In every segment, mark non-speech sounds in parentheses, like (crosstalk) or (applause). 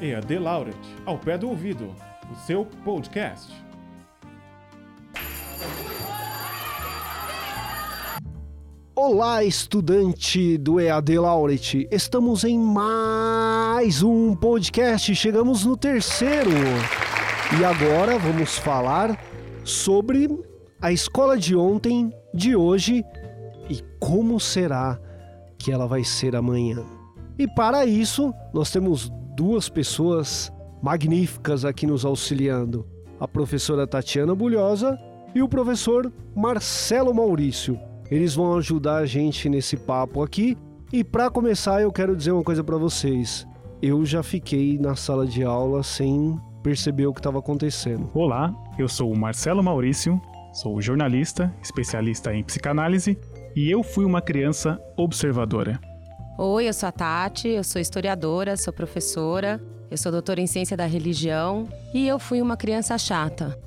EAD Laureate, ao pé do ouvido, o seu podcast. Olá, estudante do EAD Laureate. Estamos em mais um podcast. Chegamos no terceiro. E agora vamos falar sobre a escola de ontem, de hoje e como será que ela vai ser amanhã. E para isso, nós temos duas pessoas magníficas aqui nos auxiliando: a professora Tatiana Bulhosa e o professor Marcelo Maurício. Eles vão ajudar a gente nesse papo aqui. E para começar, eu quero dizer uma coisa para vocês. Eu já fiquei na sala de aula sem perceber o que estava acontecendo. Olá, eu sou o Marcelo Maurício, sou jornalista, especialista em psicanálise e eu fui uma criança observadora. Oi, eu sou a Tati, eu sou historiadora, sou professora, eu sou doutora em ciência da religião e eu fui uma criança chata.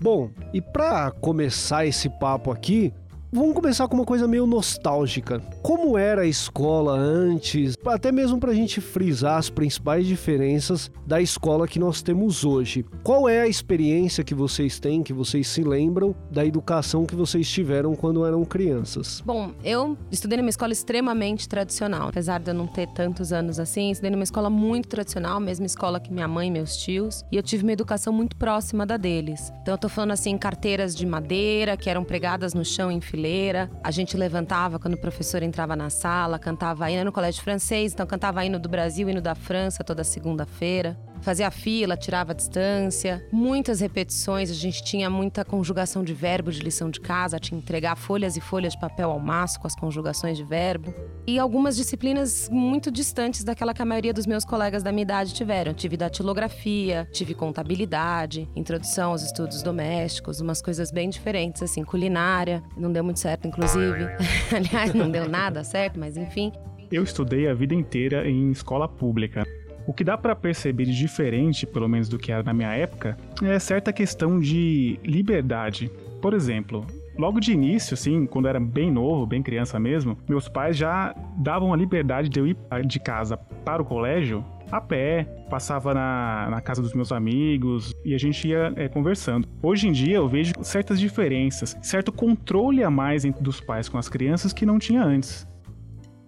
Bom, e para começar esse papo aqui, Vamos começar com uma coisa meio nostálgica. Como era a escola antes, até mesmo para a gente frisar as principais diferenças da escola que nós temos hoje. Qual é a experiência que vocês têm, que vocês se lembram da educação que vocês tiveram quando eram crianças? Bom, eu estudei numa escola extremamente tradicional. Apesar de eu não ter tantos anos assim, estudei numa escola muito tradicional, mesma escola que minha mãe e meus tios. E eu tive uma educação muito próxima da deles. Então eu tô falando assim, carteiras de madeira que eram pregadas no chão em fileira brasileira. A gente levantava quando o professor entrava na sala, cantava hino no colégio francês, então cantava hino do Brasil, hino da França toda segunda-feira fazia fila, tirava a distância, muitas repetições, a gente tinha muita conjugação de verbo de lição de casa, tinha que entregar folhas e folhas de papel ao maço com as conjugações de verbo. E algumas disciplinas muito distantes daquela que a maioria dos meus colegas da minha idade tiveram. tive datilografia, tive contabilidade, introdução aos estudos domésticos, umas coisas bem diferentes, assim, culinária. Não deu muito certo, inclusive. (laughs) Aliás, não deu nada certo, mas enfim. Eu estudei a vida inteira em escola pública. O que dá para perceber de diferente, pelo menos do que era na minha época, é certa questão de liberdade. Por exemplo, logo de início, assim, quando eu era bem novo, bem criança mesmo, meus pais já davam a liberdade de eu ir de casa para o colégio a pé, passava na, na casa dos meus amigos e a gente ia é, conversando. Hoje em dia eu vejo certas diferenças, certo controle a mais entre dos pais com as crianças que não tinha antes.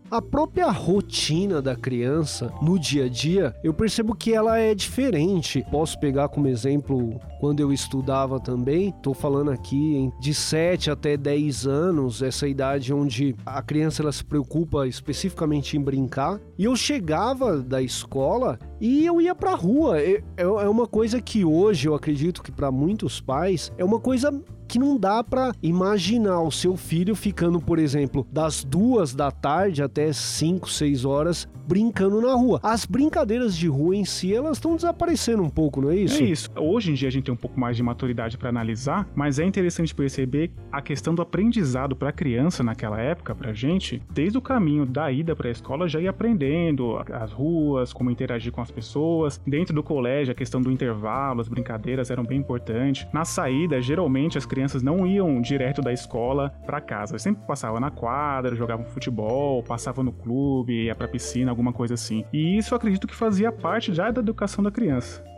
A própria rotina da criança no dia a dia, eu percebo que ela é diferente. Posso pegar como exemplo quando eu estudava também, tô falando aqui de 7 até 10 anos, essa idade onde a criança ela se preocupa especificamente em brincar. E eu chegava da escola e eu ia pra rua. É, é uma coisa que hoje eu acredito que para muitos pais é uma coisa que não dá para imaginar o seu filho ficando, por exemplo, das duas da tarde até 5, 6 horas brincando na rua. As brincadeiras de rua em si, elas estão desaparecendo um pouco, não é isso? É isso. Hoje em dia a gente tem um pouco mais de maturidade para analisar, mas é interessante perceber a questão do aprendizado para a criança naquela época, pra gente, desde o caminho da ida para a escola já ia aprendendo as ruas, como interagir com as pessoas. Dentro do colégio, a questão do intervalo, as brincadeiras eram bem importantes. Na saída, geralmente as crianças não iam direto da escola para casa. Sempre passavam na quadra, jogavam futebol, passavam no clube, ia pra piscina, alguma coisa assim. E isso acredito que fazia parte já da educação da criança.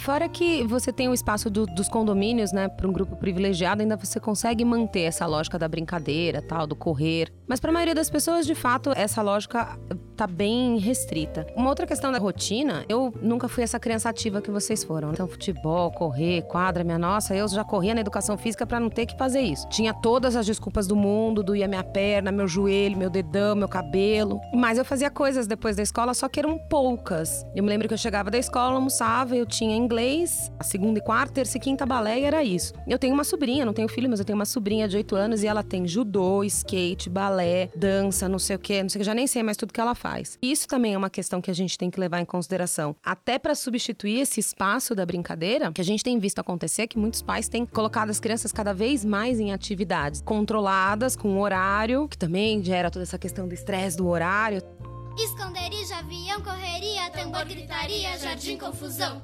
Fora que você tem o espaço do, dos condomínios, né, para um grupo privilegiado, ainda você consegue manter essa lógica da brincadeira, tal, do correr. Mas para a maioria das pessoas, de fato, essa lógica tá bem restrita. Uma outra questão da rotina, eu nunca fui essa criança ativa que vocês foram. Então, futebol, correr, quadra, minha nossa, eu já corria na educação física para não ter que fazer isso. Tinha todas as desculpas do mundo, doía minha perna, meu joelho, meu dedão, meu cabelo. Mas eu fazia coisas depois da escola, só que eram poucas. Eu me lembro que eu chegava da escola, almoçava, eu tinha inglês, a segunda e quarta, terça e quinta balé era isso. Eu tenho uma sobrinha, não tenho filho, mas eu tenho uma sobrinha de 8 anos e ela tem judô, skate, balé, dança, não sei o que, não sei o que, já nem sei mais tudo que ela faz. Isso também é uma questão que a gente tem que levar em consideração. Até para substituir esse espaço da brincadeira, que a gente tem visto acontecer, que muitos pais têm colocado as crianças cada vez mais em atividades controladas, com horário, que também gera toda essa questão do estresse do horário. Esconderijo, avião, correria, tambor, gritaria, jardim, confusão.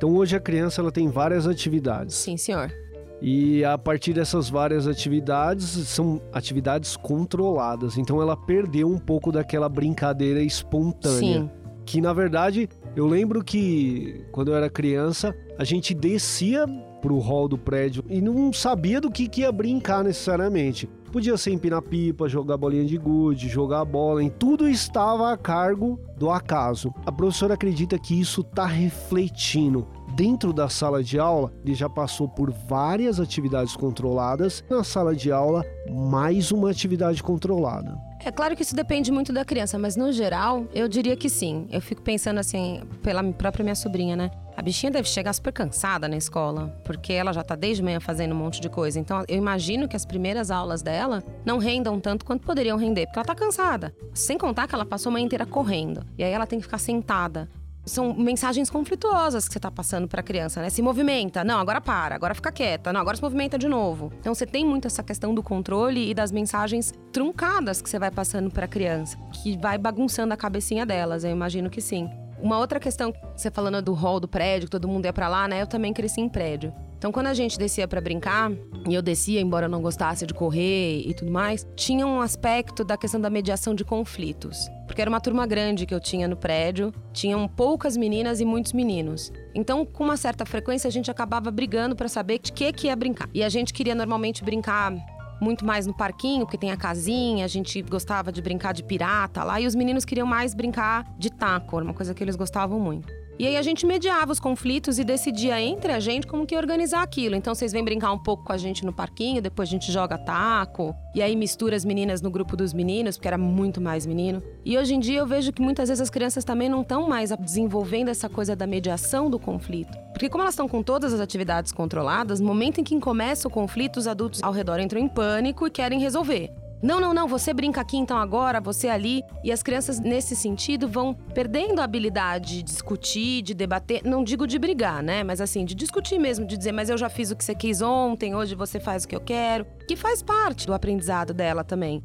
Então hoje a criança ela tem várias atividades. Sim, senhor. E a partir dessas várias atividades, são atividades controladas. Então ela perdeu um pouco daquela brincadeira espontânea. Sim Que na verdade, eu lembro que quando eu era criança, a gente descia pro hall do prédio e não sabia do que, que ia brincar necessariamente. Podia ser empinar pipa, jogar bolinha de gude, jogar bola, em tudo estava a cargo do acaso. A professora acredita que isso está refletindo dentro da sala de aula, ele já passou por várias atividades controladas. Na sala de aula, mais uma atividade controlada. É claro que isso depende muito da criança, mas no geral, eu diria que sim. Eu fico pensando assim, pela própria minha sobrinha, né? A bichinha deve chegar super cansada na escola, porque ela já tá desde manhã fazendo um monte de coisa. Então, eu imagino que as primeiras aulas dela não rendam tanto quanto poderiam render, porque ela tá cansada. Sem contar que ela passou a manhã inteira correndo. E aí ela tem que ficar sentada são mensagens conflituosas que você está passando para a criança, né? Se movimenta, não, agora para, agora fica quieta, não, agora se movimenta de novo. Então você tem muito essa questão do controle e das mensagens truncadas que você vai passando para a criança, que vai bagunçando a cabecinha delas, eu imagino que sim. Uma outra questão, você falando do hall do prédio, que todo mundo ia para lá, né? Eu também cresci em prédio. Então, quando a gente descia para brincar, e eu descia, embora não gostasse de correr e tudo mais, tinha um aspecto da questão da mediação de conflitos. Porque era uma turma grande que eu tinha no prédio, tinham poucas meninas e muitos meninos. Então, com uma certa frequência, a gente acabava brigando para saber de que que ia brincar. E a gente queria normalmente brincar muito mais no parquinho, porque tem a casinha, a gente gostava de brincar de pirata lá, e os meninos queriam mais brincar de taco, uma coisa que eles gostavam muito. E aí a gente mediava os conflitos e decidia entre a gente como que organizar aquilo. Então vocês vêm brincar um pouco com a gente no parquinho, depois a gente joga taco. E aí mistura as meninas no grupo dos meninos, porque era muito mais menino. E hoje em dia eu vejo que muitas vezes as crianças também não estão mais desenvolvendo essa coisa da mediação do conflito. Porque como elas estão com todas as atividades controladas, no momento em que começa o conflito, os adultos ao redor entram em pânico e querem resolver. Não, não, não, você brinca aqui então agora, você ali. E as crianças, nesse sentido, vão perdendo a habilidade de discutir, de debater. Não digo de brigar, né? Mas assim, de discutir mesmo, de dizer, mas eu já fiz o que você quis ontem, hoje você faz o que eu quero. Que faz parte do aprendizado dela também.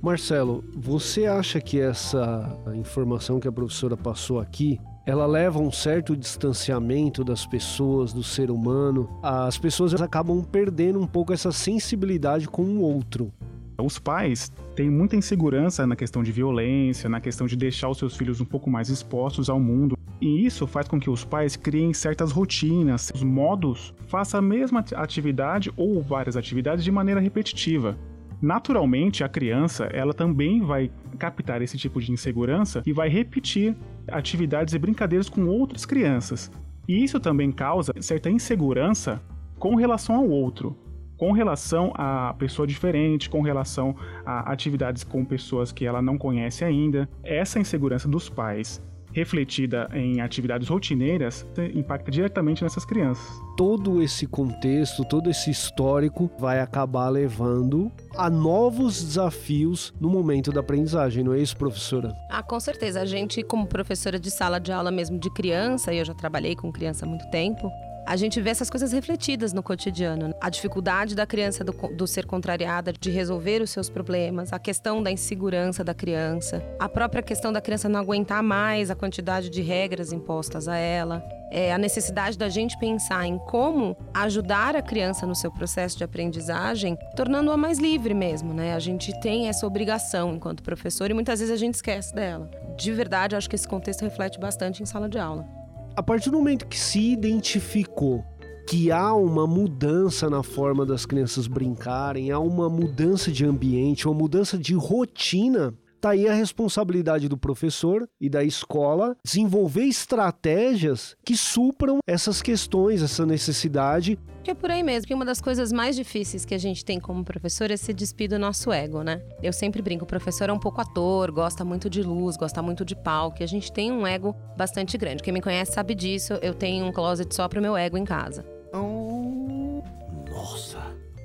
Marcelo, você acha que essa informação que a professora passou aqui ela leva um certo distanciamento das pessoas, do ser humano. As pessoas acabam perdendo um pouco essa sensibilidade com o outro. Os pais têm muita insegurança na questão de violência, na questão de deixar os seus filhos um pouco mais expostos ao mundo. E isso faz com que os pais criem certas rotinas, os modos, faça a mesma atividade ou várias atividades de maneira repetitiva. Naturalmente, a criança, ela também vai captar esse tipo de insegurança e vai repetir atividades e brincadeiras com outras crianças. E isso também causa certa insegurança com relação ao outro com relação a pessoa diferente, com relação a atividades com pessoas que ela não conhece ainda. Essa insegurança dos pais refletida em atividades rotineiras impacta diretamente nessas crianças. Todo esse contexto, todo esse histórico vai acabar levando a novos desafios no momento da aprendizagem, não é isso, professora? Ah, com certeza. A gente, como professora de sala de aula mesmo de criança, e eu já trabalhei com criança há muito tempo, a gente vê essas coisas refletidas no cotidiano. A dificuldade da criança do, do, ser contrariada, de resolver os seus problemas, a questão da insegurança da criança, a própria questão da criança não aguentar mais a quantidade de regras impostas a ela. É, a necessidade da gente pensar em como ajudar a criança no seu processo de aprendizagem, tornando-a mais livre mesmo, né? A gente tem essa obrigação enquanto professor e muitas vezes a gente esquece dela. De verdade, acho que esse contexto reflete bastante em sala de aula a partir do momento que se identificou que há uma mudança na forma das crianças brincarem, há uma mudança de ambiente, uma mudança de rotina, tá aí a responsabilidade do professor e da escola desenvolver estratégias que supram essas questões, essa necessidade que é por aí mesmo, que uma das coisas mais difíceis que a gente tem como professor é se despir do nosso ego, né? Eu sempre brinco, o professor é um pouco ator, gosta muito de luz, gosta muito de palco, e a gente tem um ego bastante grande. Quem me conhece sabe disso, eu tenho um closet só pro meu ego em casa. Oh, nossa!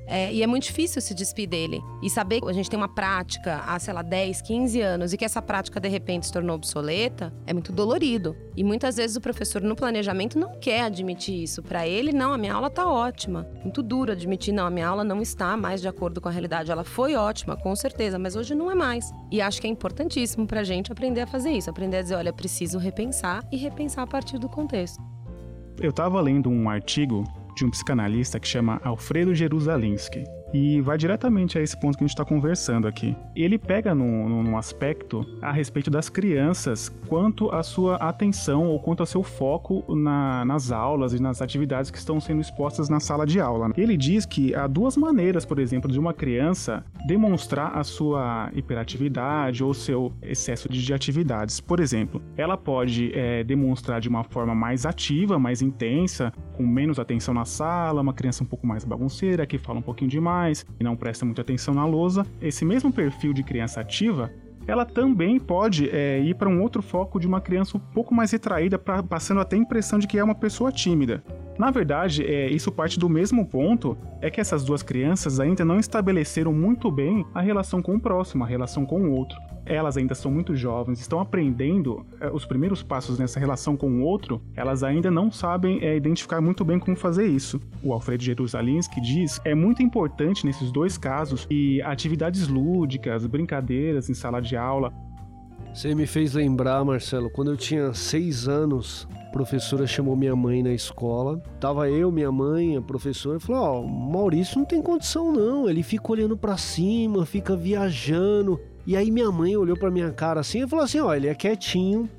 É, e é muito difícil se despir dele. E saber que a gente tem uma prática há, sei lá, 10, 15 anos e que essa prática de repente se tornou obsoleta é muito dolorido. E muitas vezes o professor no planejamento não quer admitir isso. Para ele, não, a minha aula tá ótima. Muito duro admitir, não, a minha aula não está mais de acordo com a realidade. Ela foi ótima, com certeza, mas hoje não é mais. E acho que é importantíssimo pra gente aprender a fazer isso, aprender a dizer, olha, preciso repensar e repensar a partir do contexto. Eu estava lendo um artigo de um psicanalista que chama Alfredo Jerusalinski. E vai diretamente a esse ponto que a gente está conversando aqui. Ele pega num, num aspecto a respeito das crianças quanto à sua atenção ou quanto ao seu foco na, nas aulas e nas atividades que estão sendo expostas na sala de aula. Ele diz que há duas maneiras, por exemplo, de uma criança demonstrar a sua hiperatividade ou seu excesso de atividades. Por exemplo, ela pode é, demonstrar de uma forma mais ativa, mais intensa, com menos atenção na sala, uma criança um pouco mais bagunceira, que fala um pouquinho demais e não presta muita atenção na lousa. Esse mesmo perfil de criança ativa ela também pode é, ir para um outro foco de uma criança um pouco mais retraída, pra, passando até a impressão de que é uma pessoa tímida. Na verdade, é, isso parte do mesmo ponto, é que essas duas crianças ainda não estabeleceram muito bem a relação com o próximo, a relação com o outro elas ainda são muito jovens, estão aprendendo é, os primeiros passos nessa relação com o outro, elas ainda não sabem é, identificar muito bem como fazer isso. O Alfredo Jerusalinski diz é muito importante nesses dois casos que atividades lúdicas, brincadeiras em sala de aula. Você me fez lembrar, Marcelo, quando eu tinha seis anos, a professora chamou minha mãe na escola. Tava eu, minha mãe, a professora, falou: Ó, oh, Maurício não tem condição não. Ele fica olhando para cima, fica viajando. E aí minha mãe olhou para minha cara assim e falou assim: ó, ele é quietinho,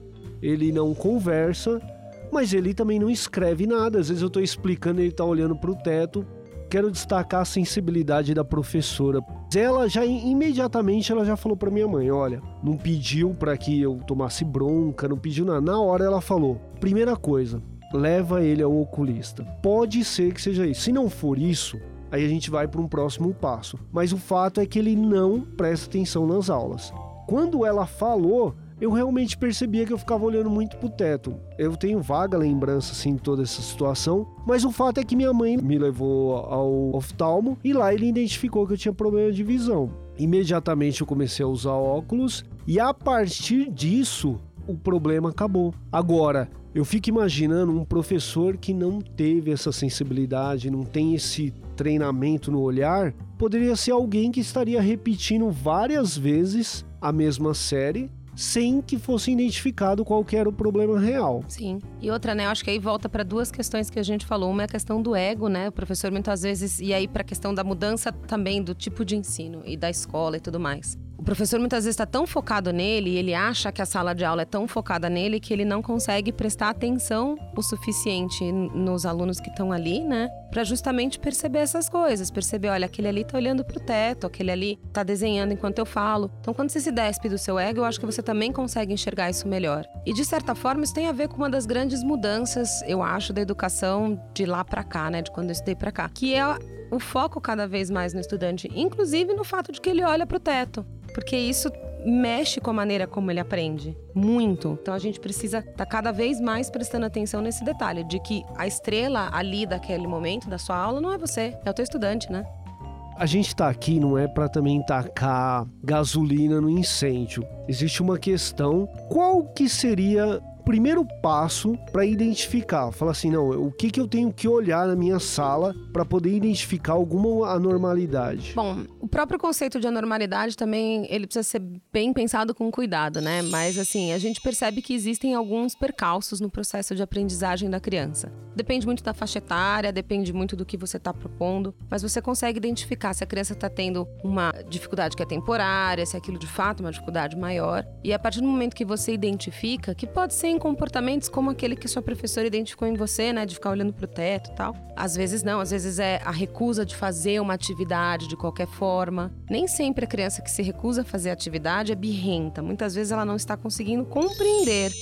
ele não conversa, mas ele também não escreve nada. Às vezes eu tô explicando, ele tá olhando pro teto. Quero destacar a sensibilidade da professora. Ela já imediatamente ela já falou para minha mãe, olha, não pediu para que eu tomasse bronca, não pediu nada. Na hora ela falou: "Primeira coisa, leva ele ao oculista. Pode ser que seja isso. Se não for isso, aí a gente vai para um próximo passo. Mas o fato é que ele não presta atenção nas aulas. Quando ela falou, eu realmente percebia que eu ficava olhando muito pro teto. Eu tenho vaga lembrança assim de toda essa situação, mas o fato é que minha mãe me levou ao oftalmo e lá ele identificou que eu tinha problema de visão. Imediatamente eu comecei a usar óculos e a partir disso o problema acabou. Agora, eu fico imaginando um professor que não teve essa sensibilidade, não tem esse treinamento no olhar, poderia ser alguém que estaria repetindo várias vezes a mesma série sem que fosse identificado qual era o problema real. Sim. E outra, né, eu acho que aí volta para duas questões que a gente falou. Uma é a questão do ego, né? O professor muitas vezes e aí para a questão da mudança também do tipo de ensino e da escola e tudo mais. O professor muitas vezes está tão focado nele, e ele acha que a sala de aula é tão focada nele que ele não consegue prestar atenção o suficiente nos alunos que estão ali, né? Para justamente perceber essas coisas, perceber, olha, aquele ali tá olhando pro teto, aquele ali tá desenhando enquanto eu falo. Então, quando você se despe do seu ego, eu acho que você também consegue enxergar isso melhor. E de certa forma, isso tem a ver com uma das grandes mudanças, eu acho, da educação de lá para cá, né, de quando eu estudei para cá, que é o foco cada vez mais no estudante, inclusive no fato de que ele olha pro teto porque isso mexe com a maneira como ele aprende. Muito. Então a gente precisa estar tá cada vez mais prestando atenção nesse detalhe de que a estrela ali daquele momento da sua aula não é você, é o teu estudante, né? A gente está aqui não é para também tacar gasolina no incêndio. Existe uma questão, qual que seria primeiro passo para identificar. Fala assim, não, o que, que eu tenho que olhar na minha sala para poder identificar alguma anormalidade? Bom, o próprio conceito de anormalidade também ele precisa ser bem pensado com cuidado, né? Mas assim, a gente percebe que existem alguns percalços no processo de aprendizagem da criança. Depende muito da faixa etária, depende muito do que você está propondo, mas você consegue identificar se a criança está tendo uma dificuldade que é temporária, se aquilo de fato é uma dificuldade maior. E a partir do momento que você identifica, que pode ser comportamentos como aquele que sua professora identificou em você, né, de ficar olhando para o teto e tal. Às vezes não, às vezes é a recusa de fazer uma atividade de qualquer forma. Nem sempre a criança que se recusa a fazer atividade é birrenta. Muitas vezes ela não está conseguindo compreender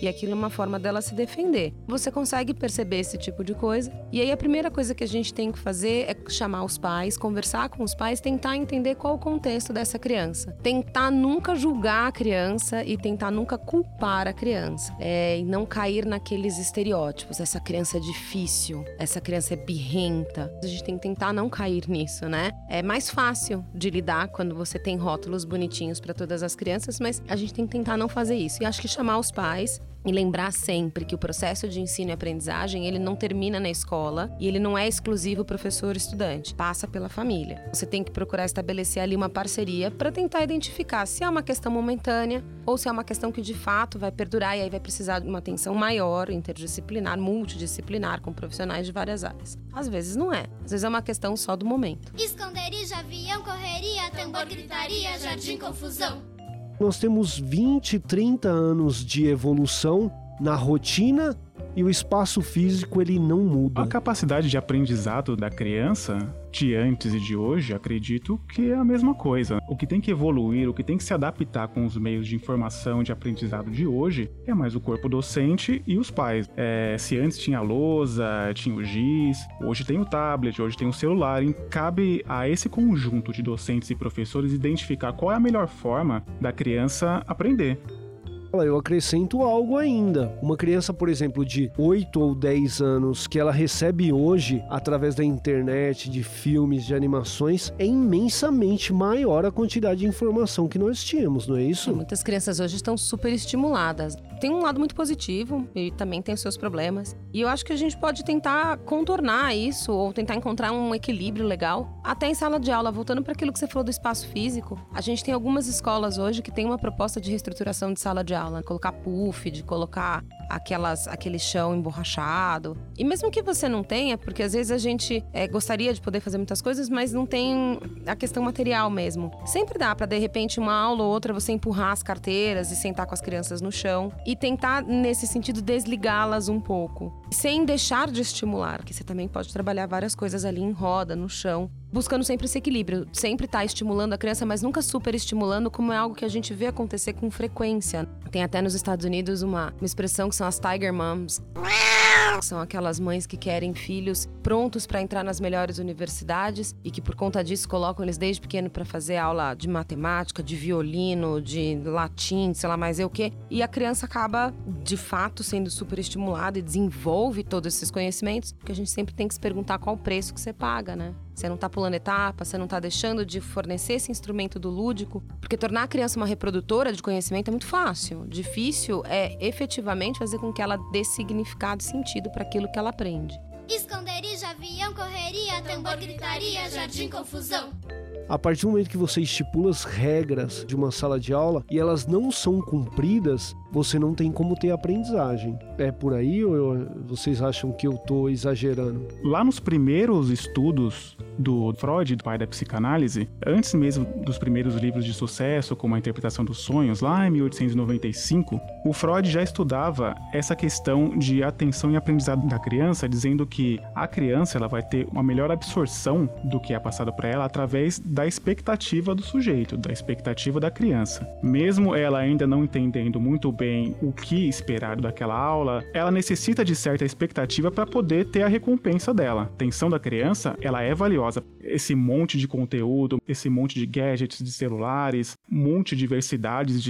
e aquilo é uma forma dela se defender. Você consegue perceber esse tipo de coisa. E aí a primeira coisa que a gente tem que fazer é chamar os pais, conversar com os pais, tentar entender qual o contexto dessa criança. Tentar nunca julgar a criança e tentar nunca culpar a criança. É, e não cair naqueles estereótipos. Essa criança é difícil, essa criança é birrenta. A gente tem que tentar não cair nisso, né? É mais fácil de lidar quando você tem rótulos bonitinhos para todas as crianças, mas a gente tem que tentar não fazer isso. E acho que chamar os pais E lembrar sempre que o processo de ensino e aprendizagem, ele não termina na escola e ele não é exclusivo professor-estudante, passa pela família. Você tem que procurar estabelecer ali uma parceria para tentar identificar se é uma questão momentânea ou se é uma questão que de fato vai perdurar e aí vai precisar de uma atenção maior, interdisciplinar, multidisciplinar, com profissionais de várias áreas. Às vezes não é, às vezes é uma questão só do momento. Esconderijo, avião, correria, tambor, gritaria, jardim, confusão. Nós temos 20, 30 anos de evolução na rotina e o espaço físico ele não muda. A capacidade de aprendizado da criança de antes e de hoje, acredito que é a mesma coisa. O que tem que evoluir, o que tem que se adaptar com os meios de informação de aprendizado de hoje é mais o corpo docente e os pais. É, se antes tinha a lousa, tinha o giz, hoje tem o tablet, hoje tem o celular. E cabe a esse conjunto de docentes e professores identificar qual é a melhor forma da criança aprender eu acrescento algo ainda. Uma criança, por exemplo, de 8 ou 10 anos que ela recebe hoje através da internet, de filmes, de animações, é imensamente maior a quantidade de informação que nós tínhamos, não é isso? Muitas crianças hoje estão super estimuladas. Tem um lado muito positivo e também tem os seus problemas. E eu acho que a gente pode tentar contornar isso ou tentar encontrar um equilíbrio legal. Até em sala de aula, voltando para aquilo que você falou do espaço físico, a gente tem algumas escolas hoje que têm uma proposta de reestruturação de sala de aula colocar puff, de colocar aquelas, aquele chão emborrachado. E mesmo que você não tenha, porque às vezes a gente é, gostaria de poder fazer muitas coisas, mas não tem a questão material mesmo. Sempre dá para de repente uma aula ou outra você empurrar as carteiras e sentar com as crianças no chão e tentar nesse sentido desligá-las um pouco, sem deixar de estimular, que você também pode trabalhar várias coisas ali em roda, no chão, buscando sempre esse equilíbrio, sempre estar tá estimulando a criança, mas nunca super estimulando, como é algo que a gente vê acontecer com frequência. Tem até nos Estados Unidos uma, uma expressão que são as Tiger Moms. São aquelas mães que querem filhos prontos para entrar nas melhores universidades e que por conta disso colocam eles desde pequeno para fazer aula de matemática, de violino, de latim, sei lá mais eu o quê. E a criança acaba de fato sendo super estimulada e desenvolve todos esses conhecimentos, porque a gente sempre tem que se perguntar qual o preço que você paga, né? Você não está pulando etapa, você não está deixando de fornecer esse instrumento do lúdico, porque tornar a criança uma reprodutora de conhecimento é muito fácil. Difícil é efetivamente fazer com que ela dê significado e sentido para aquilo que ela aprende. Esconderijo, avião, correria, tambor, gritaria, jardim, confusão. A partir do momento que você estipula as regras de uma sala de aula e elas não são cumpridas, você não tem como ter aprendizagem. É por aí ou vocês acham que eu estou exagerando? Lá nos primeiros estudos do Freud, do pai da psicanálise, antes mesmo dos primeiros livros de sucesso, como a interpretação dos sonhos, lá em 1895, o Freud já estudava essa questão de atenção e aprendizado da criança, dizendo que a criança ela vai ter uma melhor absorção do que é passado para ela através da expectativa do sujeito, da expectativa da criança. Mesmo ela ainda não entendendo muito bem o que esperar daquela aula, ela necessita de certa expectativa para poder ter a recompensa dela. A atenção da criança, ela é valiosa. Esse monte de conteúdo, esse monte de gadgets de celulares, monte de,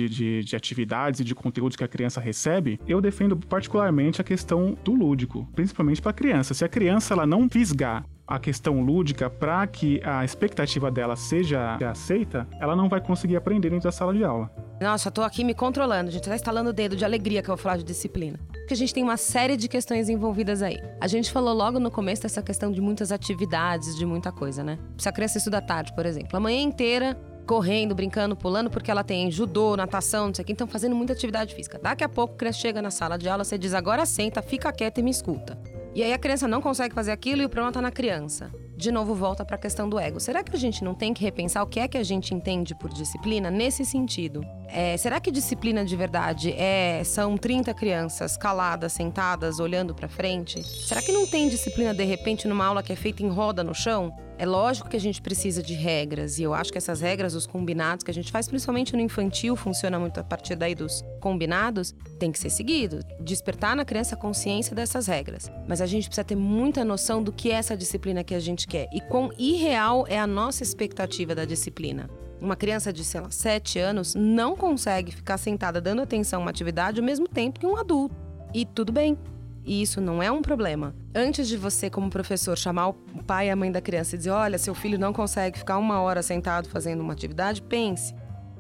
de, de atividades e de conteúdos que a criança recebe, eu defendo particularmente a questão do lúdico, principalmente para a criança. Se a criança ela não fisgar a questão lúdica para que a expectativa dela seja aceita, ela não vai conseguir aprender dentro da sala de aula. Nossa, tô aqui me controlando, gente tá instalando o dedo de alegria que eu vou falar de disciplina. Porque a gente tem uma série de questões envolvidas aí. A gente falou logo no começo dessa questão de muitas atividades, de muita coisa, né? Se a criança estuda tarde, por exemplo, a manhã inteira correndo, brincando, pulando, porque ela tem judô, natação, não sei o que, então fazendo muita atividade física. Daqui a pouco a criança chega na sala de aula, você diz agora senta, fica quieta e me escuta. E aí a criança não consegue fazer aquilo e o problema está na criança. De novo, volta para a questão do ego. Será que a gente não tem que repensar o que é que a gente entende por disciplina nesse sentido? É, será que disciplina de verdade é são 30 crianças caladas, sentadas, olhando para frente? Será que não tem disciplina de repente numa aula que é feita em roda no chão? É lógico que a gente precisa de regras, e eu acho que essas regras, os combinados que a gente faz, principalmente no infantil, funciona muito a partir daí dos combinados, tem que ser seguido. Despertar na criança a consciência dessas regras. Mas a gente precisa ter muita noção do que é essa disciplina que a gente quer e quão irreal é a nossa expectativa da disciplina. Uma criança de, sei lá, 7 anos não consegue ficar sentada dando atenção a uma atividade ao mesmo tempo que um adulto. E tudo bem, e isso não é um problema. Antes de você, como professor, chamar o pai e a mãe da criança e dizer: olha, seu filho não consegue ficar uma hora sentado fazendo uma atividade, pense.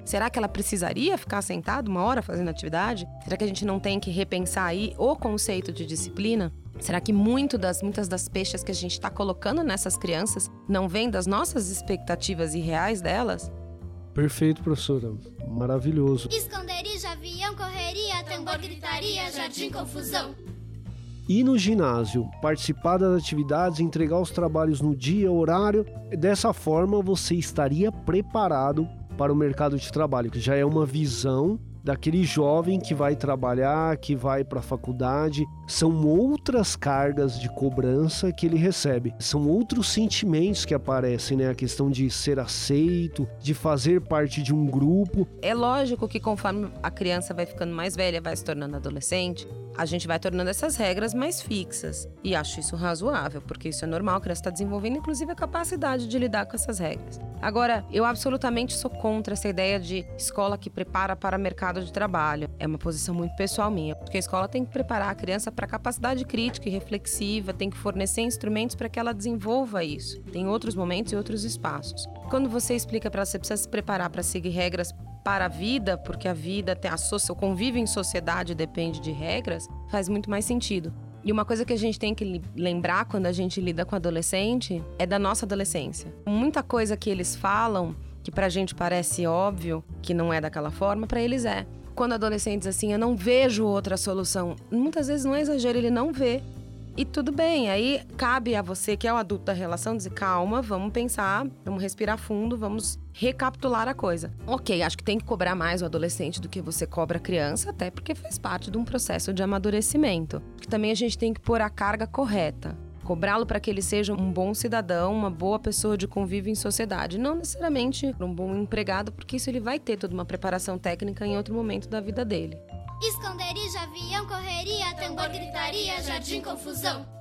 Será que ela precisaria ficar sentada uma hora fazendo atividade? Será que a gente não tem que repensar aí o conceito de disciplina? Será que muito das, muitas das peixes que a gente está colocando nessas crianças não vem das nossas expectativas irreais delas? Perfeito, professora. Maravilhoso. Esconderijo, avião, correria, tambor, gritaria, jardim, confusão. Ir no ginásio, participar das atividades, entregar os trabalhos no dia, horário. Dessa forma, você estaria preparado para o mercado de trabalho, que já é uma visão daquele jovem que vai trabalhar, que vai para a faculdade. São outras cargas de cobrança que ele recebe. São outros sentimentos que aparecem, né? A questão de ser aceito, de fazer parte de um grupo. É lógico que conforme a criança vai ficando mais velha, vai se tornando adolescente, a gente vai tornando essas regras mais fixas. E acho isso razoável, porque isso é normal, a criança está desenvolvendo, inclusive, a capacidade de lidar com essas regras. Agora, eu absolutamente sou contra essa ideia de escola que prepara para mercado de trabalho. É uma posição muito pessoal minha, porque a escola tem que preparar a criança para capacidade crítica e reflexiva, tem que fornecer instrumentos para que ela desenvolva isso. Tem outros momentos e outros espaços. Quando você explica para ela que você precisa se preparar para seguir regras para a vida, porque a vida tem a o convívio em sociedade depende de regras, faz muito mais sentido. E uma coisa que a gente tem que lembrar quando a gente lida com adolescente é da nossa adolescência. Muita coisa que eles falam que pra gente parece óbvio que não é daquela forma, para eles é. Quando adolescentes assim, eu não vejo outra solução. Muitas vezes não é exagero, ele não vê. E tudo bem, aí cabe a você, que é o adulto da relação, dizer: calma, vamos pensar, vamos respirar fundo, vamos recapitular a coisa. Ok, acho que tem que cobrar mais o adolescente do que você cobra a criança, até porque faz parte de um processo de amadurecimento. Que também a gente tem que pôr a carga correta cobrá-lo para que ele seja um bom cidadão, uma boa pessoa de convívio em sociedade, não necessariamente um bom empregado, porque isso ele vai ter toda uma preparação técnica em outro momento da vida dele. Esconderijo, avião, correria, tambor, gritaria, jardim, confusão.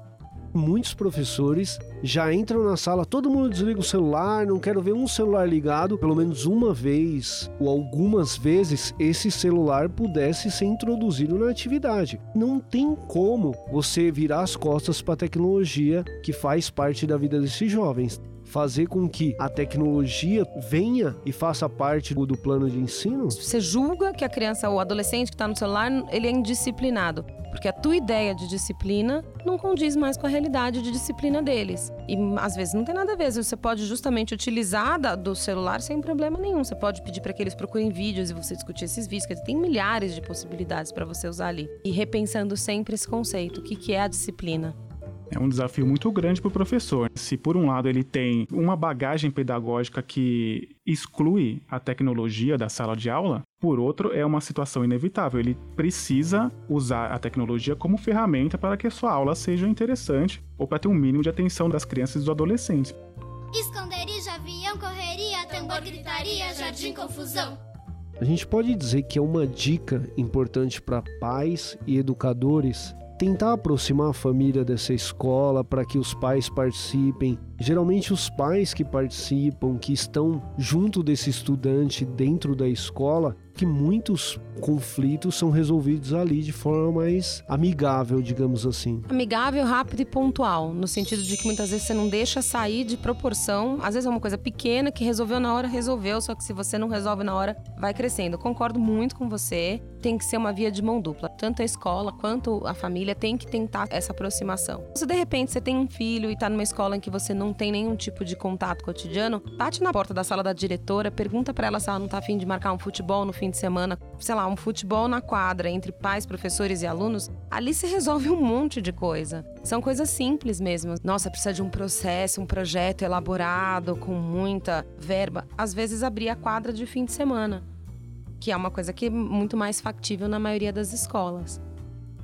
Muitos professores já entram na sala, todo mundo desliga o celular, não quero ver um celular ligado, pelo menos uma vez ou algumas vezes esse celular pudesse ser introduzido na atividade. Não tem como você virar as costas para a tecnologia que faz parte da vida desses jovens fazer com que a tecnologia venha e faça parte do plano de ensino? Você julga que a criança ou adolescente que está no celular, ele é indisciplinado. Porque a tua ideia de disciplina não condiz mais com a realidade de disciplina deles. E às vezes não tem nada a ver. Você pode justamente utilizar do celular sem problema nenhum. Você pode pedir para que eles procurem vídeos e você discutir esses vídeos. Quer dizer, tem milhares de possibilidades para você usar ali. E repensando sempre esse conceito: o que é a disciplina? É um desafio muito grande para o professor. Se, por um lado, ele tem uma bagagem pedagógica que exclui a tecnologia da sala de aula, por outro, é uma situação inevitável. Ele precisa usar a tecnologia como ferramenta para que a sua aula seja interessante ou para ter um mínimo de atenção das crianças e dos adolescentes. Esconderijo, avião, correria, tambor, gritaria, jardim, confusão. A gente pode dizer que é uma dica importante para pais e educadores tentar aproximar a família dessa escola para que os pais participem. Geralmente os pais que participam, que estão junto desse estudante dentro da escola, que muitos conflitos são resolvidos ali de forma mais amigável, digamos assim. Amigável, rápido e pontual, no sentido de que muitas vezes você não deixa sair de proporção. Às vezes é uma coisa pequena que resolveu na hora, resolveu, só que se você não resolve na hora, vai crescendo. Concordo muito com você. Tem que ser uma via de mão dupla. Tanto a escola quanto a família tem que tentar essa aproximação. Se de repente você tem um filho e está numa escola em que você não tem nenhum tipo de contato cotidiano, bate na porta da sala da diretora, pergunta para ela se ela não tá afim de marcar um futebol no fim de semana, sei lá, um futebol na quadra entre pais, professores e alunos. Ali se resolve um monte de coisa. São coisas simples mesmo. Nossa, precisa de um processo, um projeto elaborado com muita verba. Às vezes abrir a quadra de fim de semana, que é uma coisa que é muito mais factível na maioria das escolas.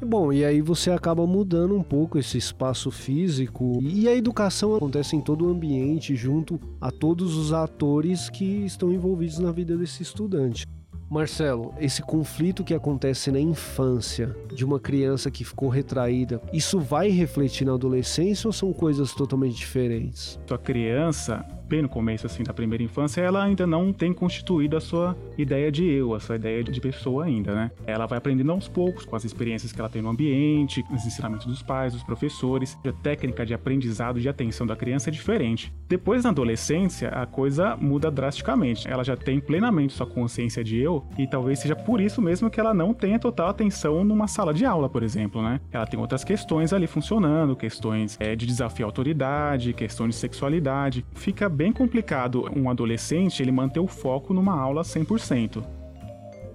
Bom, e aí você acaba mudando um pouco esse espaço físico e a educação acontece em todo o ambiente, junto a todos os atores que estão envolvidos na vida desse estudante. Marcelo, esse conflito que acontece na infância de uma criança que ficou retraída, isso vai refletir na adolescência ou são coisas totalmente diferentes? A criança bem no começo assim da primeira infância, ela ainda não tem constituído a sua ideia de eu, a sua ideia de pessoa ainda, né? Ela vai aprendendo aos poucos com as experiências que ela tem no ambiente, os ensinamentos dos pais, dos professores. A técnica de aprendizado de atenção da criança é diferente. Depois na adolescência, a coisa muda drasticamente. Ela já tem plenamente sua consciência de eu e talvez seja por isso mesmo que ela não tenha total atenção numa sala de aula, por exemplo, né? Ela tem outras questões ali funcionando, questões é, de desafio à autoridade, questões de sexualidade. Fica bem complicado um adolescente ele manter o foco numa aula 100%.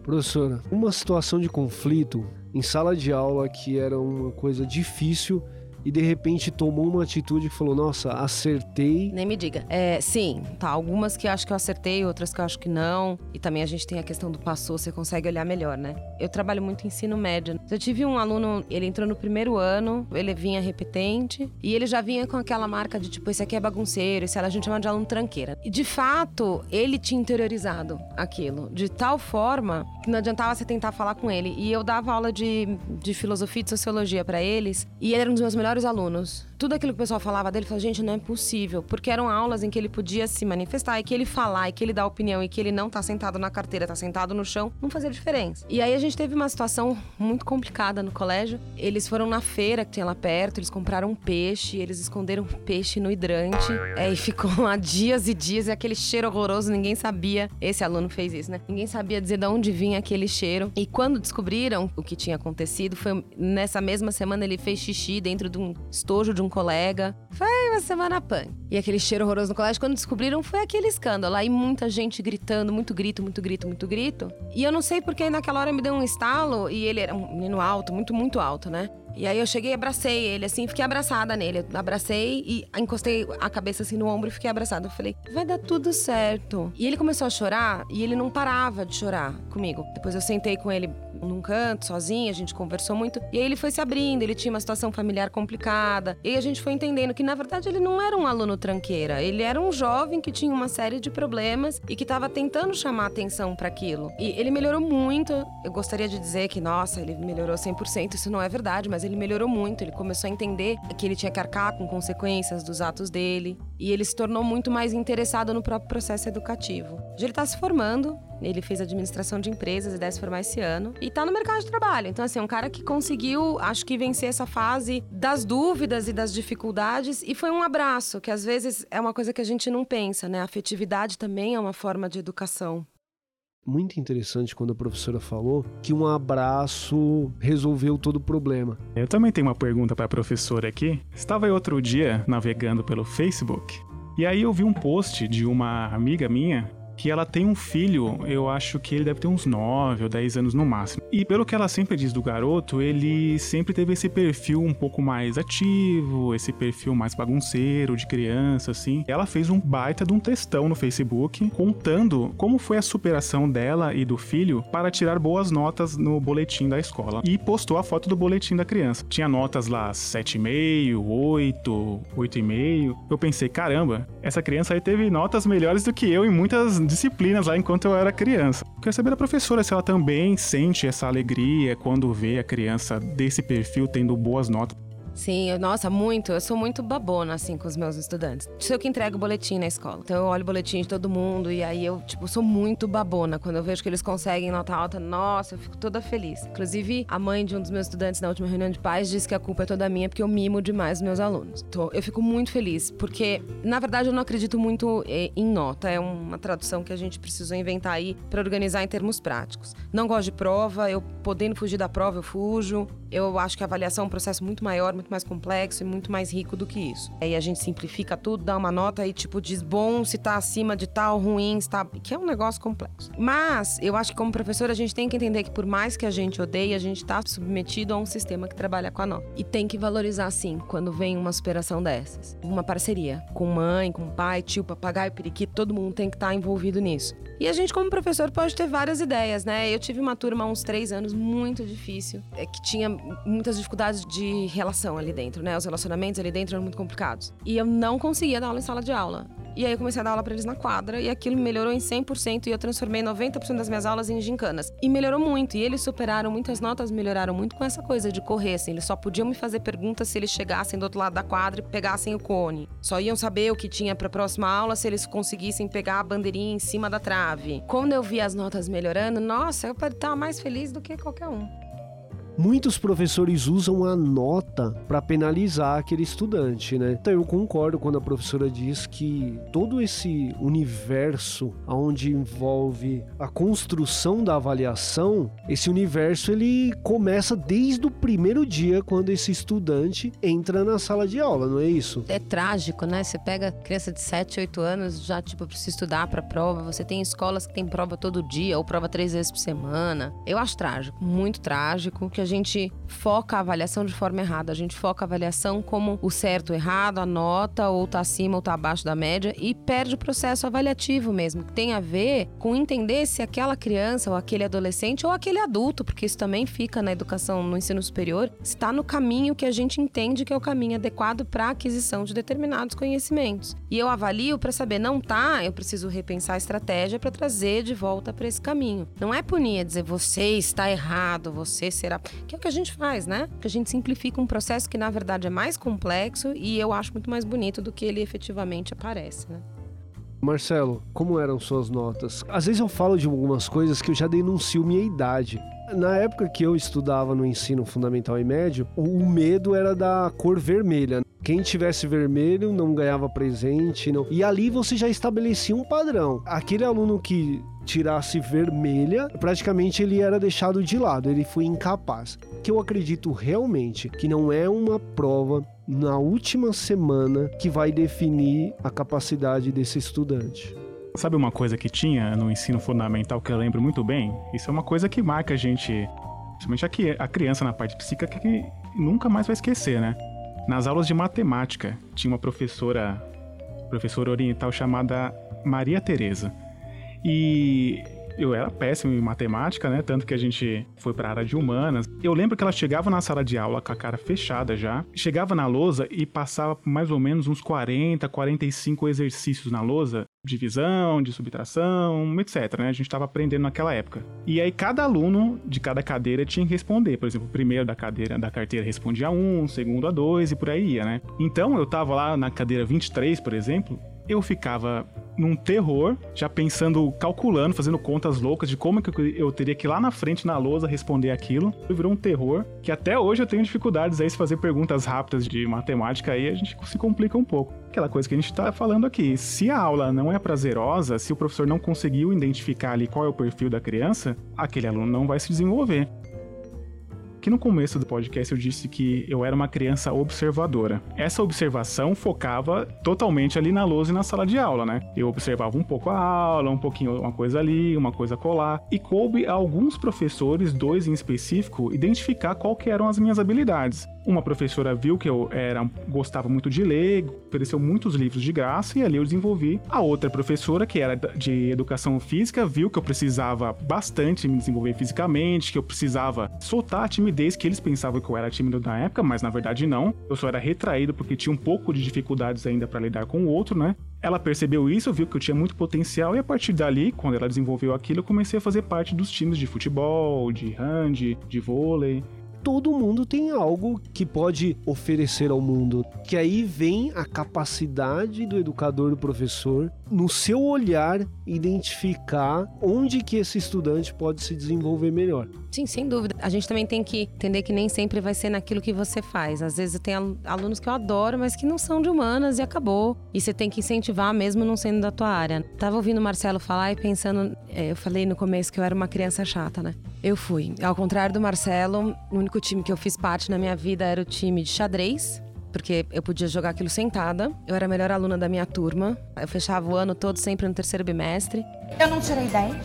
Professora, uma situação de conflito em sala de aula que era uma coisa difícil e de repente tomou uma atitude que falou: Nossa, acertei. Nem me diga. É, sim, tá. Algumas que eu acho que eu acertei, outras que eu acho que não. E também a gente tem a questão do passou, você consegue olhar melhor, né? Eu trabalho muito em ensino médio. Eu tive um aluno, ele entrou no primeiro ano, ele vinha repetente e ele já vinha com aquela marca de tipo, esse aqui é bagunceiro, esse a gente chama de aluno tranqueira. E de fato, ele tinha interiorizado aquilo de tal forma que não adiantava você tentar falar com ele. E eu dava aula de, de filosofia e de sociologia para eles e ele era um dos meus melhores melhores alunos. Tudo aquilo que o pessoal falava dele, falou, gente, não é possível. Porque eram aulas em que ele podia se manifestar e que ele falar e que ele dá opinião e que ele não tá sentado na carteira, tá sentado no chão, não fazia diferença. E aí a gente teve uma situação muito complicada no colégio. Eles foram na feira que tinha lá perto, eles compraram um peixe, eles esconderam peixe no hidrante. É, e ficou lá dias e dias, e aquele cheiro horroroso, ninguém sabia. Esse aluno fez isso, né? Ninguém sabia dizer de onde vinha aquele cheiro. E quando descobriram o que tinha acontecido, foi nessa mesma semana ele fez xixi dentro de um estojo de um colega. Foi uma semana punk. E aquele cheiro horroroso no colégio, quando descobriram, foi aquele escândalo. Aí muita gente gritando, muito grito, muito grito, muito grito. E eu não sei porque naquela hora me deu um estalo e ele era um menino alto, muito, muito alto, né? E aí eu cheguei e abracei ele, assim, fiquei abraçada nele. Eu abracei e encostei a cabeça assim no ombro e fiquei abraçada. Eu falei, vai dar tudo certo. E ele começou a chorar e ele não parava de chorar comigo. Depois eu sentei com ele num canto, sozinho, a gente conversou muito. E aí ele foi se abrindo, ele tinha uma situação familiar complicada. E aí a gente foi entendendo que, na verdade, ele não era um aluno tranqueira. Ele era um jovem que tinha uma série de problemas e que estava tentando chamar atenção para aquilo. E ele melhorou muito. Eu gostaria de dizer que, nossa, ele melhorou 100%. Isso não é verdade, mas ele melhorou muito. Ele começou a entender que ele tinha que arcar com consequências dos atos dele. E ele se tornou muito mais interessado no próprio processo educativo. Hoje ele está se formando, ele fez administração de empresas e deve se formar esse ano. E tá no mercado de trabalho. Então, assim, é um cara que conseguiu, acho que, vencer essa fase das dúvidas e das dificuldades. E foi um abraço, que às vezes é uma coisa que a gente não pensa, né? A afetividade também é uma forma de educação muito interessante quando a professora falou que um abraço resolveu todo o problema. Eu também tenho uma pergunta para a professora aqui. Estava eu outro dia navegando pelo Facebook e aí eu vi um post de uma amiga minha que ela tem um filho, eu acho que ele deve ter uns 9 ou 10 anos no máximo. E pelo que ela sempre diz do garoto, ele sempre teve esse perfil um pouco mais ativo, esse perfil mais bagunceiro, de criança, assim. Ela fez um baita de um textão no Facebook contando como foi a superação dela e do filho para tirar boas notas no boletim da escola. E postou a foto do boletim da criança. Tinha notas lá 7,5, 8, 8,5. Eu pensei, caramba, essa criança aí teve notas melhores do que eu em muitas disciplinas lá enquanto eu era criança. Quero saber da professora se ela também sente essa alegria quando vê a criança desse perfil tendo boas notas. Sim, eu, nossa, muito. Eu sou muito babona, assim, com os meus estudantes. Sou eu que entrego o boletim na escola. Então eu olho o boletim de todo mundo e aí eu, tipo, sou muito babona. Quando eu vejo que eles conseguem nota alta, nossa, eu fico toda feliz. Inclusive, a mãe de um dos meus estudantes na última reunião de pais disse que a culpa é toda minha porque eu mimo demais os meus alunos. Então, eu fico muito feliz, porque, na verdade, eu não acredito muito eh, em nota. É uma tradução que a gente precisou inventar aí para organizar em termos práticos. Não gosto de prova, eu podendo fugir da prova, eu fujo. Eu acho que a avaliação é um processo muito maior, muito mais complexo e muito mais rico do que isso. Aí a gente simplifica tudo, dá uma nota e tipo diz bom se tá acima de tal, ruim, se tá, que é um negócio complexo. Mas eu acho que como professor a gente tem que entender que por mais que a gente odeie, a gente tá submetido a um sistema que trabalha com a nota. E tem que valorizar sim quando vem uma superação dessas. Uma parceria com mãe, com pai, tio, papagaio, periquito, todo mundo tem que estar tá envolvido nisso. E a gente como professor pode ter várias ideias, né? Eu tive uma turma há uns três anos muito difícil, é que tinha muitas dificuldades de relação ali dentro, né? Os relacionamentos ali dentro eram muito complicados. E eu não conseguia dar aula em sala de aula. E aí eu comecei a dar aula para eles na quadra e aquilo melhorou em 100% e eu transformei 90% das minhas aulas em gincanas. E melhorou muito. E eles superaram muitas notas, melhoraram muito com essa coisa de correr, assim. Eles só podiam me fazer perguntas se eles chegassem do outro lado da quadra e pegassem o cone. Só iam saber o que tinha para a próxima aula se eles conseguissem pegar a bandeirinha em cima da trave. Quando eu vi as notas melhorando, nossa, eu estava mais feliz do que qualquer um. Muitos professores usam a nota para penalizar aquele estudante, né? Então eu concordo quando a professora diz que todo esse universo onde envolve a construção da avaliação, esse universo ele começa desde o primeiro dia quando esse estudante entra na sala de aula, não é isso? É trágico, né? Você pega criança de 7, 8 anos, já tipo precisa estudar para prova, você tem escolas que tem prova todo dia ou prova três vezes por semana. Eu acho trágico, muito trágico, que a gente foca a avaliação de forma errada. A gente foca a avaliação como o certo, o errado, a nota, ou tá acima ou tá abaixo da média, e perde o processo avaliativo mesmo, que tem a ver com entender se aquela criança, ou aquele adolescente, ou aquele adulto, porque isso também fica na educação, no ensino superior, está no caminho que a gente entende que é o caminho adequado para a aquisição de determinados conhecimentos. E eu avalio para saber, não tá, eu preciso repensar a estratégia para trazer de volta para esse caminho. Não é punir, é dizer você está errado, você será. Que é o que a gente faz, né? Que a gente simplifica um processo que na verdade é mais complexo e eu acho muito mais bonito do que ele efetivamente aparece, né? Marcelo, como eram suas notas? Às vezes eu falo de algumas coisas que eu já denuncio minha idade. Na época que eu estudava no ensino fundamental e médio, o medo era da cor vermelha. Quem tivesse vermelho não ganhava presente, não. E ali você já estabelecia um padrão. Aquele aluno que tirasse vermelha, praticamente ele era deixado de lado, ele foi incapaz. Que eu acredito realmente que não é uma prova na última semana que vai definir a capacidade desse estudante. Sabe uma coisa que tinha no ensino fundamental que eu lembro muito bem? Isso é uma coisa que marca a gente, principalmente a criança na parte psíquica, que nunca mais vai esquecer, né? Nas aulas de matemática, tinha uma professora, professora oriental chamada Maria Teresa. E eu era péssimo em matemática, né? Tanto que a gente foi para a área de humanas. Eu lembro que ela chegava na sala de aula com a cara fechada já, chegava na lousa e passava mais ou menos uns 40, 45 exercícios na lousa, divisão, de subtração, etc, né? A gente estava aprendendo naquela época. E aí cada aluno de cada cadeira tinha que responder. Por exemplo, o primeiro da cadeira da carteira respondia a um, o segundo a dois e por aí ia, né? Então eu tava lá na cadeira 23, por exemplo, eu ficava num terror, já pensando, calculando, fazendo contas loucas de como que eu teria que ir lá na frente na lousa responder aquilo. Virou um terror que até hoje eu tenho dificuldades aí se fazer perguntas rápidas de matemática aí a gente se complica um pouco. Aquela coisa que a gente tá falando aqui, se a aula não é prazerosa, se o professor não conseguiu identificar ali qual é o perfil da criança, aquele aluno não vai se desenvolver. Aqui no começo do podcast eu disse que eu era uma criança observadora. Essa observação focava totalmente ali na lousa e na sala de aula, né? Eu observava um pouco a aula, um pouquinho uma coisa ali, uma coisa colar, e coube a alguns professores, dois em específico, identificar qual que eram as minhas habilidades. Uma professora viu que eu era, gostava muito de ler, ofereceu muitos livros de graça e ali eu desenvolvi. A outra professora, que era de educação física, viu que eu precisava bastante me desenvolver fisicamente, que eu precisava soltar a timidez que eles pensavam que eu era tímido na época, mas na verdade não. Eu só era retraído porque tinha um pouco de dificuldades ainda para lidar com o outro, né? Ela percebeu isso, viu que eu tinha muito potencial e a partir dali, quando ela desenvolveu aquilo, eu comecei a fazer parte dos times de futebol, de hand, de vôlei todo mundo tem algo que pode oferecer ao mundo. Que aí vem a capacidade do educador, do professor, no seu olhar, identificar onde que esse estudante pode se desenvolver melhor. Sim, sem dúvida. A gente também tem que entender que nem sempre vai ser naquilo que você faz. Às vezes tem alunos que eu adoro, mas que não são de humanas e acabou. E você tem que incentivar mesmo não sendo da tua área. Tava ouvindo o Marcelo falar e pensando, é, eu falei no começo que eu era uma criança chata, né? Eu fui. Ao contrário do Marcelo, o único time que eu fiz parte na minha vida era o time de xadrez, porque eu podia jogar aquilo sentada. Eu era a melhor aluna da minha turma. Eu fechava o ano todo sempre no terceiro bimestre. Eu não tirei 10?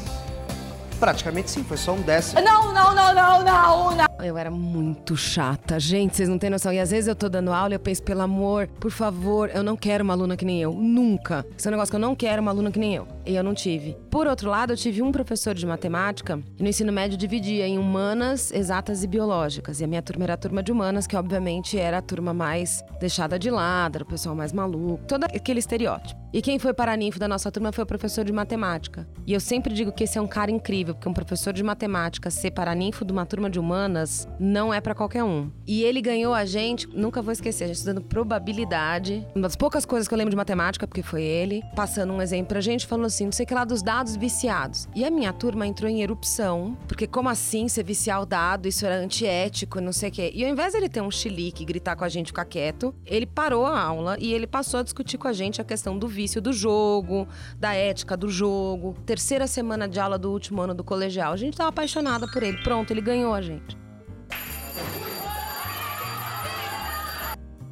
Praticamente sim, foi só um décimo. Não, não, não, não, não, não. Eu era muito chata. Gente, vocês não têm noção. E às vezes eu tô dando aula e eu penso, pelo amor, por favor, eu não quero uma aluna que nem eu. Nunca. Esse é um negócio que eu não quero uma aluna que nem eu. E eu não tive. Por outro lado, eu tive um professor de matemática e no ensino médio dividia em humanas, exatas e biológicas. E a minha turma era a turma de humanas, que obviamente era a turma mais deixada de lado, era o pessoal mais maluco, todo aquele estereótipo. E quem foi paraninfo da nossa turma foi o professor de matemática. E eu sempre digo que esse é um cara incrível, porque um professor de matemática ser paraninfo de uma turma de humanas não é para qualquer um. E ele ganhou a gente, nunca vou esquecer, a gente estudando probabilidade. Uma das poucas coisas que eu lembro de matemática, porque foi ele, passando um exemplo pra gente, falando assim, não sei o que lá dos dados viciados. E a minha turma entrou em erupção, porque como assim você viciar o dado, isso era antiético, não sei o quê. E ao invés dele ter um chilique gritar com a gente, ficar quieto, ele parou a aula e ele passou a discutir com a gente a questão do vício do jogo, da ética do jogo. Terceira semana de aula do último ano do colegial. A gente tava apaixonada por ele. Pronto, ele ganhou a gente.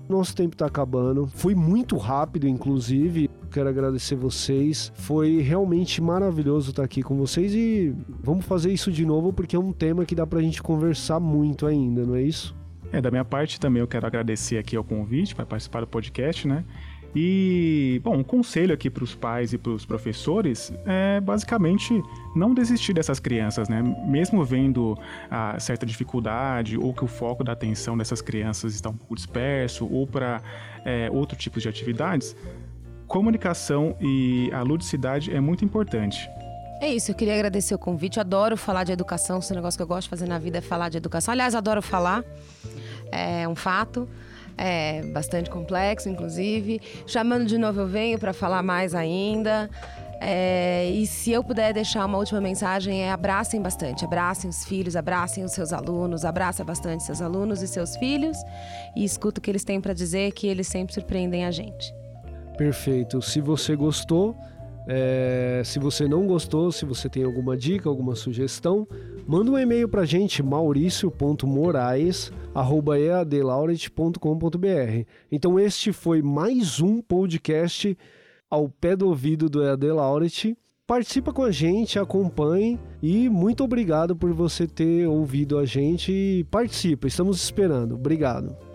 Nosso tempo tá acabando. Foi muito rápido, inclusive. Quero agradecer vocês. Foi realmente maravilhoso estar aqui com vocês e vamos fazer isso de novo porque é um tema que dá pra gente conversar muito ainda, não é isso? É, da minha parte também eu quero agradecer aqui ao convite para participar do podcast, né? E, bom, um conselho aqui para os pais e para os professores é basicamente não desistir dessas crianças, né? Mesmo vendo a certa dificuldade ou que o foco da atenção dessas crianças está um pouco disperso ou para é, outro tipo de atividades, comunicação e a ludicidade é muito importante. É isso, eu queria agradecer o convite. Eu adoro falar de educação, esse negócio que eu gosto de fazer na vida é falar de educação. Aliás, adoro falar, é um fato. É bastante complexo, inclusive. Chamando de novo, eu venho para falar mais ainda. É, e se eu puder deixar uma última mensagem é abracem bastante, abracem os filhos, abracem os seus alunos, abraça bastante seus alunos e seus filhos e escuta o que eles têm para dizer, que eles sempre surpreendem a gente. Perfeito. Se você gostou, é, se você não gostou, se você tem alguma dica, alguma sugestão, manda um e-mail para a gente, mauricio.moraes.eadlauret.com.br. Então este foi mais um podcast ao pé do ouvido do EAD Lauret. Participa com a gente, acompanhe e muito obrigado por você ter ouvido a gente e participa. Estamos esperando. Obrigado.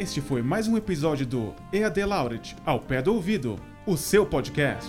Este foi mais um episódio do EAD Lauret, ao pé do ouvido, o seu podcast.